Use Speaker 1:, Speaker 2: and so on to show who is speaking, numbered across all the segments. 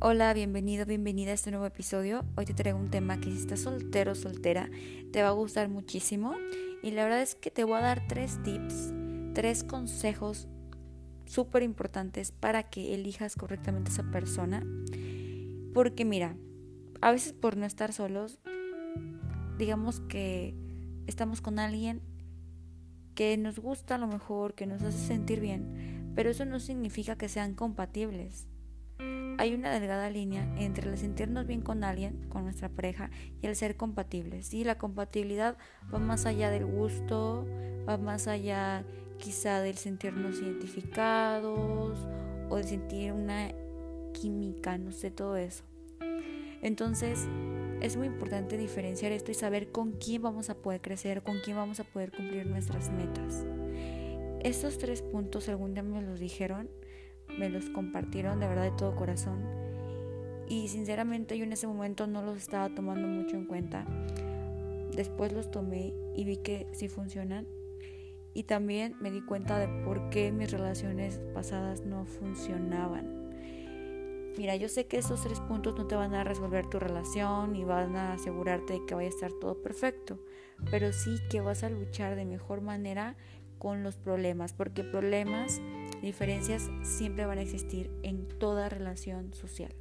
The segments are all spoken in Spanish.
Speaker 1: Hola, bienvenido, bienvenida a este nuevo episodio. Hoy te traigo un tema que si estás soltero o soltera te va a gustar muchísimo y la verdad es que te voy a dar tres tips, tres consejos súper importantes para que elijas correctamente a esa persona. Porque mira, a veces por no estar solos, digamos que estamos con alguien que nos gusta a lo mejor, que nos hace sentir bien, pero eso no significa que sean compatibles hay una delgada línea entre el sentirnos bien con alguien, con nuestra pareja, y el ser compatibles. ¿sí? La compatibilidad va más allá del gusto, va más allá quizá del sentirnos identificados o de sentir una química, no sé, todo eso. Entonces, es muy importante diferenciar esto y saber con quién vamos a poder crecer, con quién vamos a poder cumplir nuestras metas. Estos tres puntos algún día me los dijeron me los compartieron de verdad de todo corazón. Y sinceramente yo en ese momento no los estaba tomando mucho en cuenta. Después los tomé y vi que sí funcionan. Y también me di cuenta de por qué mis relaciones pasadas no funcionaban. Mira, yo sé que esos tres puntos no te van a resolver tu relación y van a asegurarte de que vaya a estar todo perfecto, pero sí que vas a luchar de mejor manera con los problemas, porque problemas Diferencias siempre van a existir en toda relación social.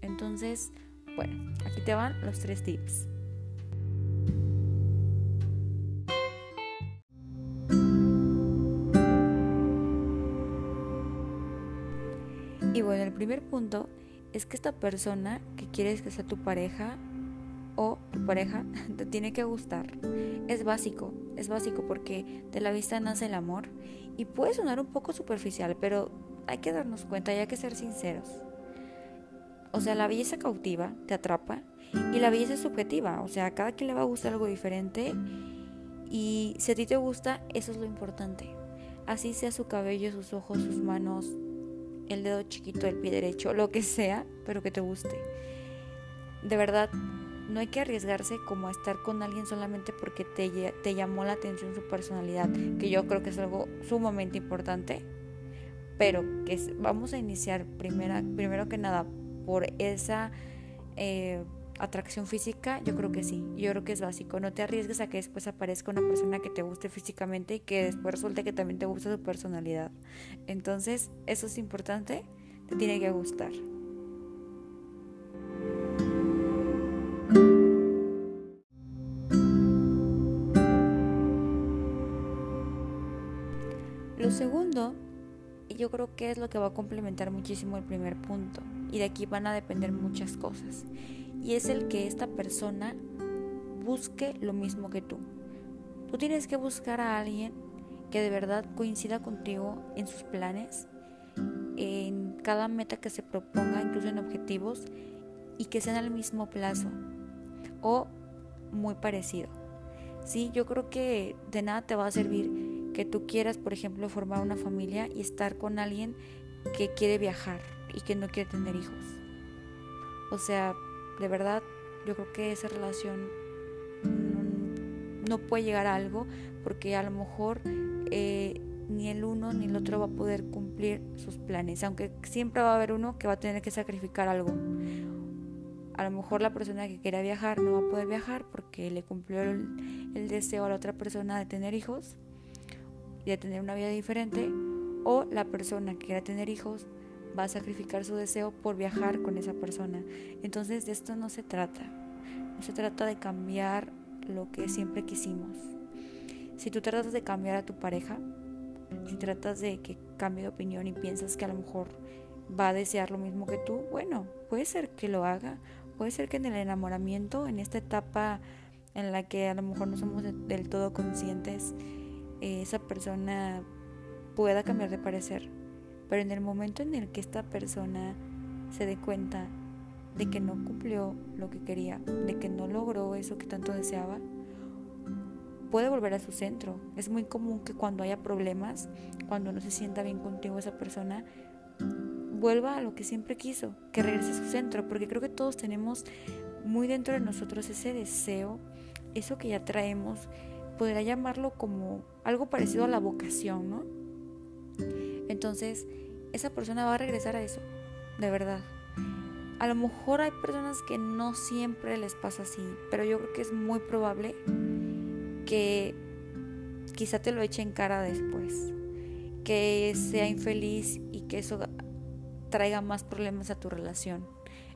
Speaker 1: Entonces, bueno, aquí te van los tres tips. Y bueno, el primer punto es que esta persona que quieres que sea tu pareja o tu pareja te tiene que gustar. Es básico, es básico porque de la vista nace el amor y puede sonar un poco superficial, pero hay que darnos cuenta y hay que ser sinceros. O sea, la belleza cautiva, te atrapa y la belleza es subjetiva, o sea, a cada quien le va a gustar algo diferente y si a ti te gusta, eso es lo importante. Así sea su cabello, sus ojos, sus manos, el dedo chiquito del pie derecho, lo que sea, pero que te guste. De verdad, no hay que arriesgarse como a estar con alguien solamente porque te, te llamó la atención su personalidad, que yo creo que es algo sumamente importante, pero que vamos a iniciar primera, primero que nada por esa eh, atracción física, yo creo que sí, yo creo que es básico, no te arriesgues a que después aparezca una persona que te guste físicamente y que después resulte que también te gusta su personalidad. Entonces, eso es importante, te tiene que gustar. Segundo, y yo creo que es lo que va a complementar muchísimo el primer punto, y de aquí van a depender muchas cosas, y es el que esta persona busque lo mismo que tú. Tú tienes que buscar a alguien que de verdad coincida contigo en sus planes, en cada meta que se proponga, incluso en objetivos, y que sean al mismo plazo o muy parecido. Sí, yo creo que de nada te va a servir que tú quieras, por ejemplo, formar una familia y estar con alguien que quiere viajar y que no quiere tener hijos. O sea, de verdad, yo creo que esa relación no, puede llegar a algo porque a lo mejor eh, ni el uno ni el otro va a poder cumplir sus planes, aunque siempre va a haber uno que va a tener que sacrificar algo. A lo mejor la persona que quiera viajar no va a poder viajar porque le cumplió el, el deseo a la otra persona de tener hijos y tener una vida diferente, o la persona que quiera tener hijos va a sacrificar su deseo por viajar con esa persona. Entonces de esto no se trata. No se trata de cambiar lo que siempre quisimos. Si tú tratas de cambiar a tu pareja, si tratas de que cambie de opinión y piensas que a lo mejor va a desear lo mismo que tú, bueno, puede ser que lo haga. Puede ser que en el enamoramiento, en esta etapa en la que a lo mejor no somos del todo conscientes esa persona pueda cambiar de parecer. Pero en el momento en el que esta persona se dé cuenta de que no cumplió lo que quería, de que no logró eso que tanto deseaba, puede volver a su centro. Es muy común que cuando haya problemas, cuando no se sienta bien contigo esa persona, vuelva a lo que siempre quiso, que regrese a su centro, porque creo que todos tenemos muy dentro de nosotros ese deseo, eso que ya traemos, podría llamarlo como algo parecido a la vocación, ¿no? Entonces, esa persona va a regresar a eso, de verdad. a lo mejor hay personas que no siempre les pasa así, pero yo creo que es muy probable que quizá te lo eche en cara después, que sea infeliz y que eso traiga más problemas a tu relación.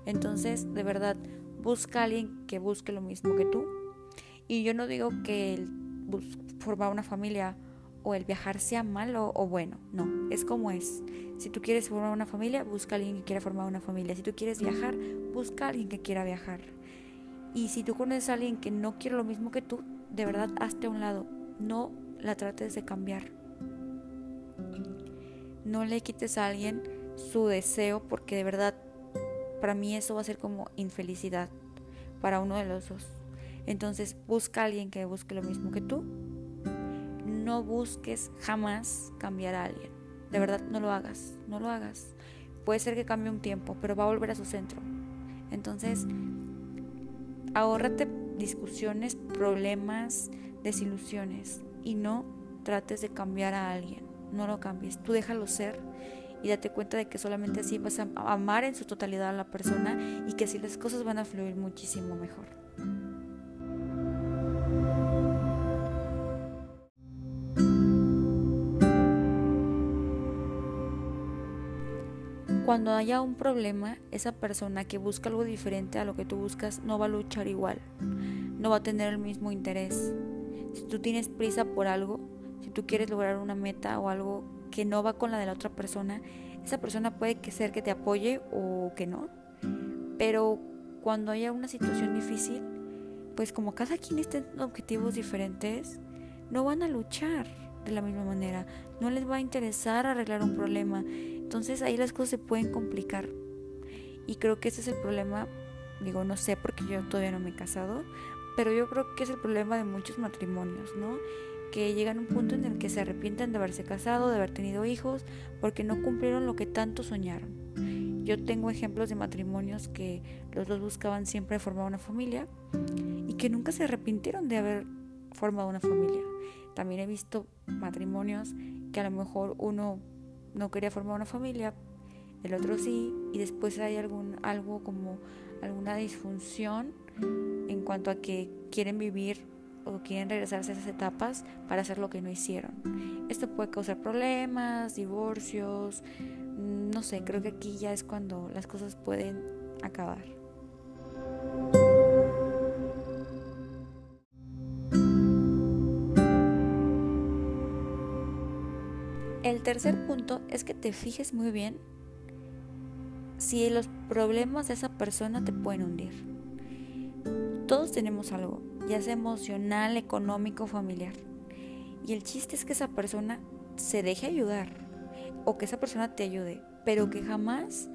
Speaker 1: Entonces, de verdad, busca a alguien que busque lo mismo que tú. Y yo no digo que el formar una familia o el viajar sea malo o bueno, no, es como es. Si tú quieres formar una familia, busca a alguien que quiera formar una familia. Si tú quieres viajar, busca a alguien que quiera viajar. Y si tú conoces a alguien que no quiere lo mismo que tú, de verdad hazte a un lado. No la trates de cambiar. No le quites a alguien su deseo porque de verdad para mí eso va a ser como infelicidad para uno de los dos. Entonces busca a alguien que busque lo mismo que tú. No busques jamás cambiar a alguien. De verdad, no lo hagas, no lo hagas. Puede ser que cambie un tiempo, pero va a volver a su centro. Entonces, ahórrate discusiones, problemas, desilusiones y no trates de cambiar a alguien. No lo cambies, tú déjalo ser y date cuenta de que solamente así vas a amar en su totalidad a la persona y que así las cosas van a fluir muchísimo mejor. Cuando haya un problema, esa persona que busca algo diferente a lo que tú buscas no va a luchar igual, no va a tener el mismo interés. Si tú tienes prisa por algo, si tú quieres lograr una meta o algo que no va con la de la otra persona, esa persona puede que ser que te apoye o que no. Pero cuando haya una situación difícil, pues como cada quien está en objetivos diferentes, no van a luchar de la misma manera, no les va a interesar arreglar un problema, entonces ahí las cosas se pueden complicar. Y creo que ese es el problema, digo, no sé porque yo todavía no me he casado, pero yo creo que es el problema de muchos matrimonios, ¿no? Que llegan a un punto en el que se arrepienten de haberse casado, de haber tenido hijos, porque no cumplieron lo que tanto soñaron. Yo tengo ejemplos de matrimonios que los dos buscaban siempre formar una familia y que nunca se arrepintieron de haber formado una familia. También he visto matrimonios que a lo mejor uno no quería formar una familia, el otro sí, y después hay algún, algo como alguna disfunción en cuanto a que quieren vivir o quieren regresarse a esas etapas para hacer lo que no hicieron. Esto puede causar problemas, divorcios, no sé, creo que aquí ya es cuando las cosas pueden acabar. El tercer punto es que te fijes muy bien si los problemas de esa persona te pueden hundir. Todos tenemos algo, ya sea emocional, económico, familiar. Y el chiste es que esa persona se deje ayudar o que esa persona te ayude, pero que jamás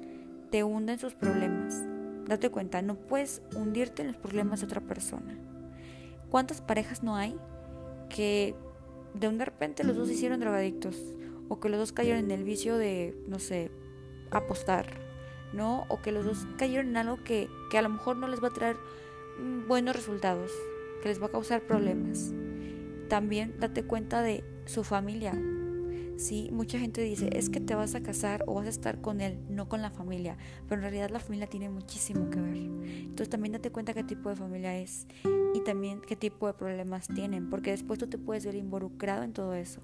Speaker 1: te hunda en sus problemas. Date cuenta, no puedes hundirte en los problemas de otra persona. ¿Cuántas parejas no hay que de un de repente los dos se hicieron drogadictos? O que los dos cayeron en el vicio de, no sé, apostar, ¿no? O que los dos cayeron en algo que, que a lo mejor no les va a traer mm, buenos resultados, que les va a causar problemas. También date cuenta de su familia. Sí, mucha gente dice, es que te vas a casar o vas a estar con él, no con la familia. Pero en realidad la familia tiene muchísimo que ver. Entonces también date cuenta qué tipo de familia es y también qué tipo de problemas tienen, porque después tú te puedes ver involucrado en todo eso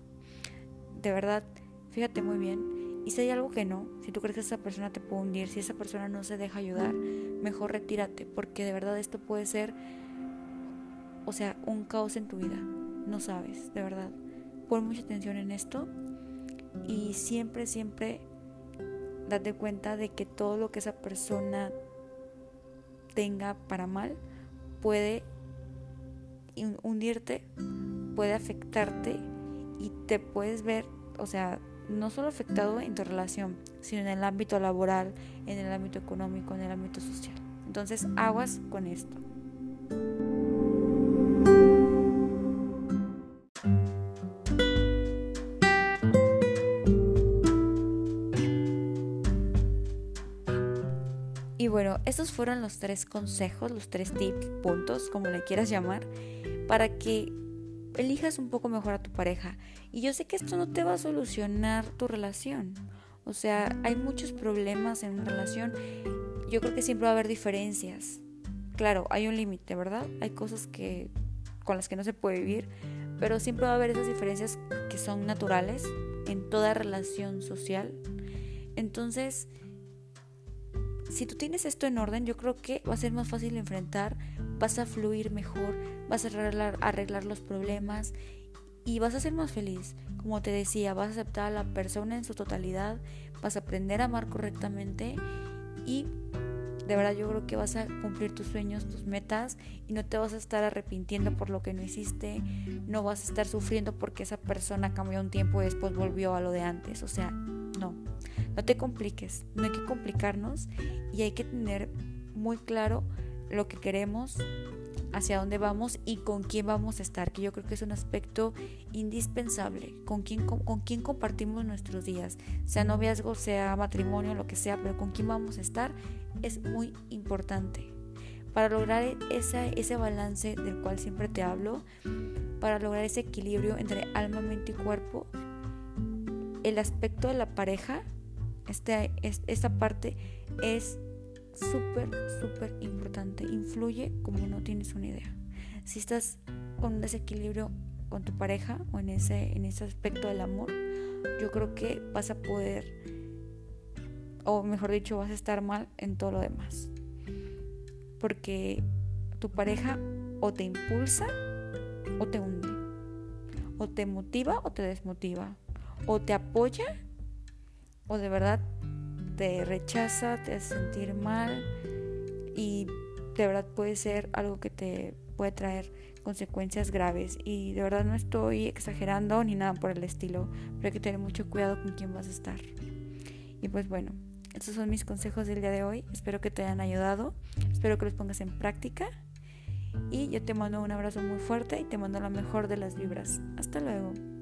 Speaker 1: de verdad, fíjate muy bien. Y si hay algo que no, si tú crees que esa persona te puede hundir, si esa persona no se deja ayudar, mejor retírate, porque de verdad esto puede ser, o sea, un caos en tu vida. No sabes, de verdad. Pon mucha atención en esto y siempre, siempre date cuenta de que todo lo que esa persona tenga para mal puede hundirte, puede afectarte y te puedes ver, o sea, no solo afectado en tu relación, sino en el ámbito laboral, en el ámbito económico, en el ámbito social. Entonces, aguas con esto. Y bueno, estos fueron los tres consejos, los tres tips, puntos, como le quieras llamar, para que elijas un poco mejor a tu pareja. Y yo sé que esto no te va a solucionar tu relación. O sea, hay muchos problemas en una relación. yo creo que siempre va a haber diferencias. Claro, hay un límite, ¿verdad? Hay cosas que con las que no se puede vivir, pero siempre va a haber esas diferencias que son naturales en toda relación social. Entonces, si tú tienes esto en orden, yo creo que va a ser más fácil enfrentar, vas a fluir mejor, vas a arreglar, arreglar los problemas y vas a ser más feliz. Como te decía, vas a aceptar a la persona en su totalidad, vas a aprender a amar correctamente y de verdad yo creo que vas a cumplir tus sueños, tus metas y no te vas a estar arrepintiendo por lo que no hiciste, no vas a estar sufriendo porque esa persona cambió un tiempo y después volvió a lo de antes. O sea, no, no te compliques, no hay que complicarnos y hay que tener muy claro lo que queremos, hacia dónde vamos y con quién vamos a estar, que yo creo que es un aspecto indispensable, con quién, con, quién compartimos nuestros días, sea noviazgo, sea matrimonio, lo que sea, pero con quién vamos a estar es muy importante. Para lograr ese balance del cual siempre te hablo, para lograr ese equilibrio entre alma, mente y cuerpo, el aspecto de la pareja, este, esta parte es súper, súper importante. Influye como no tienes una idea. Si estás con un desequilibrio con tu pareja o en ese, en ese aspecto del amor, yo creo que vas a poder, o mejor dicho, vas a estar mal en todo lo demás. Porque tu pareja o te impulsa o te hunde. O te motiva o te desmotiva. O te apoya o de verdad te rechaza, te hace sentir mal y de verdad puede ser algo que te puede traer consecuencias graves y de verdad no estoy exagerando ni nada por el estilo, pero hay que tener mucho cuidado con quién vas a estar. Y pues bueno, estos son mis consejos del día de hoy, espero que te hayan ayudado, espero que los pongas en práctica y yo te mando un abrazo muy fuerte y te mando la mejor de las vibras. Hasta luego.